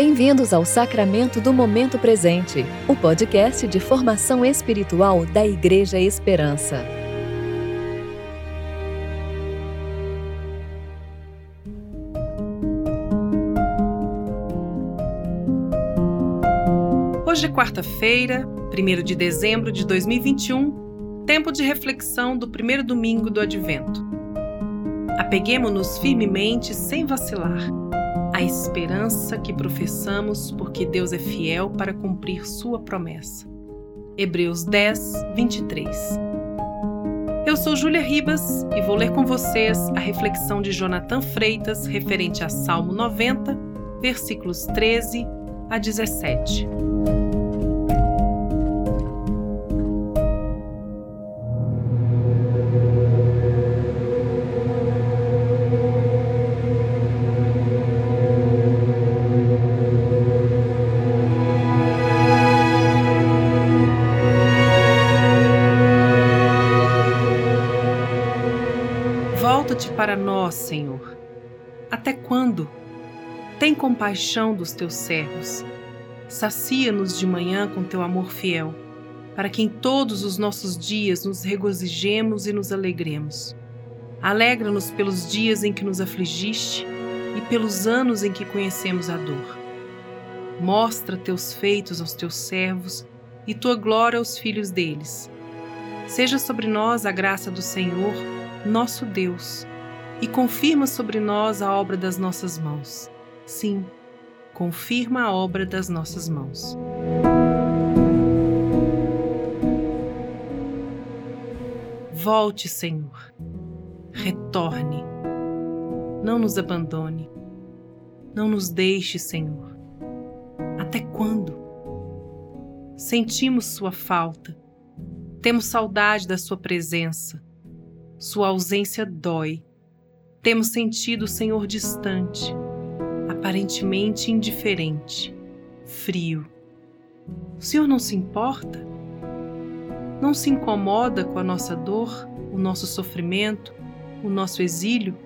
Bem-vindos ao Sacramento do Momento Presente, o podcast de formação espiritual da Igreja Esperança. Hoje é quarta-feira, 1 de dezembro de 2021, tempo de reflexão do primeiro domingo do Advento. Apeguemos-nos firmemente, sem vacilar a esperança que professamos porque Deus é fiel para cumprir sua promessa. Hebreus 10, 23. Eu sou Júlia Ribas e vou ler com vocês a reflexão de Jonathan Freitas referente a Salmo 90, versículos 13 a 17. Volta-te para nós, Senhor. Até quando? Tem compaixão dos teus servos. Sacia-nos de manhã com teu amor fiel, para que em todos os nossos dias nos regozijemos e nos alegremos. Alegra-nos pelos dias em que nos afligiste e pelos anos em que conhecemos a dor. Mostra teus feitos aos teus servos e tua glória aos filhos deles. Seja sobre nós a graça do Senhor nosso Deus, e confirma sobre nós a obra das nossas mãos. Sim, confirma a obra das nossas mãos. Volte, Senhor. Retorne. Não nos abandone. Não nos deixe, Senhor. Até quando? Sentimos Sua falta. Temos saudade da Sua presença sua ausência dói. Temos sentido o Senhor distante, aparentemente indiferente, frio. O Senhor não se importa? Não se incomoda com a nossa dor, o nosso sofrimento, o nosso exílio?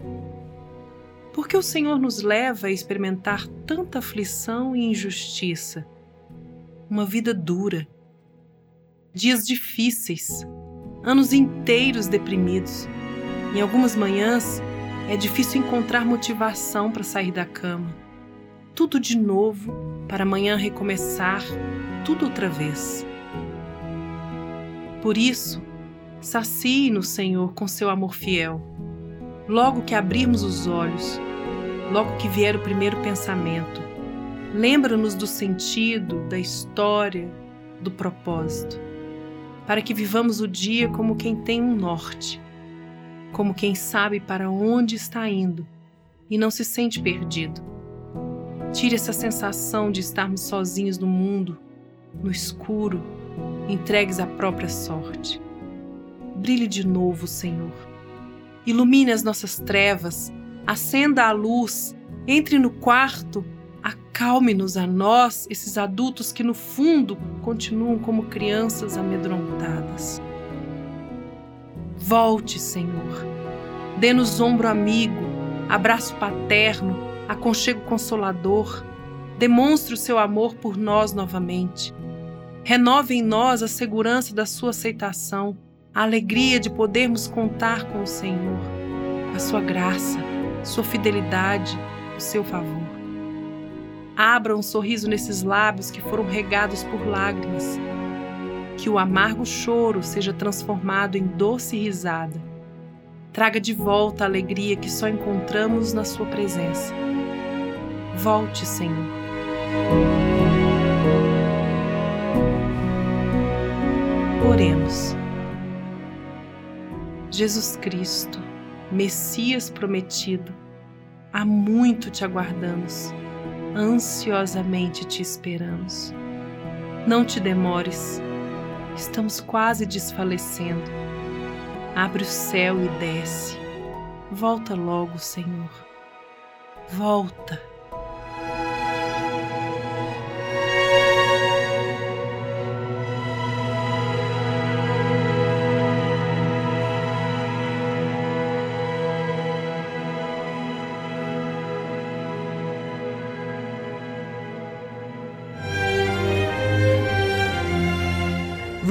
Por que o Senhor nos leva a experimentar tanta aflição e injustiça? Uma vida dura, dias difíceis, anos inteiros deprimidos. Em algumas manhãs é difícil encontrar motivação para sair da cama. Tudo de novo para amanhã recomeçar tudo outra vez. Por isso, sacie-nos, Senhor, com seu amor fiel. Logo que abrirmos os olhos, logo que vier o primeiro pensamento, lembra-nos do sentido, da história, do propósito para que vivamos o dia como quem tem um norte, como quem sabe para onde está indo e não se sente perdido. Tire essa sensação de estarmos sozinhos no mundo, no escuro, entregues à própria sorte. Brilhe de novo, Senhor. Ilumine as nossas trevas, acenda a luz, entre no quarto Acalme-nos a nós, esses adultos que no fundo continuam como crianças amedrontadas. Volte, Senhor. Dê-nos ombro amigo, abraço paterno, aconchego consolador. Demonstre o seu amor por nós novamente. Renove em nós a segurança da sua aceitação, a alegria de podermos contar com o Senhor, a sua graça, sua fidelidade, o seu favor. Abra um sorriso nesses lábios que foram regados por lágrimas. Que o amargo choro seja transformado em doce risada. Traga de volta a alegria que só encontramos na Sua presença. Volte, Senhor. Oremos. Jesus Cristo, Messias prometido, há muito te aguardamos ansiosamente te esperamos. Não te demores, estamos quase desfalecendo. Abre o céu e desce. Volta logo, Senhor. Volta.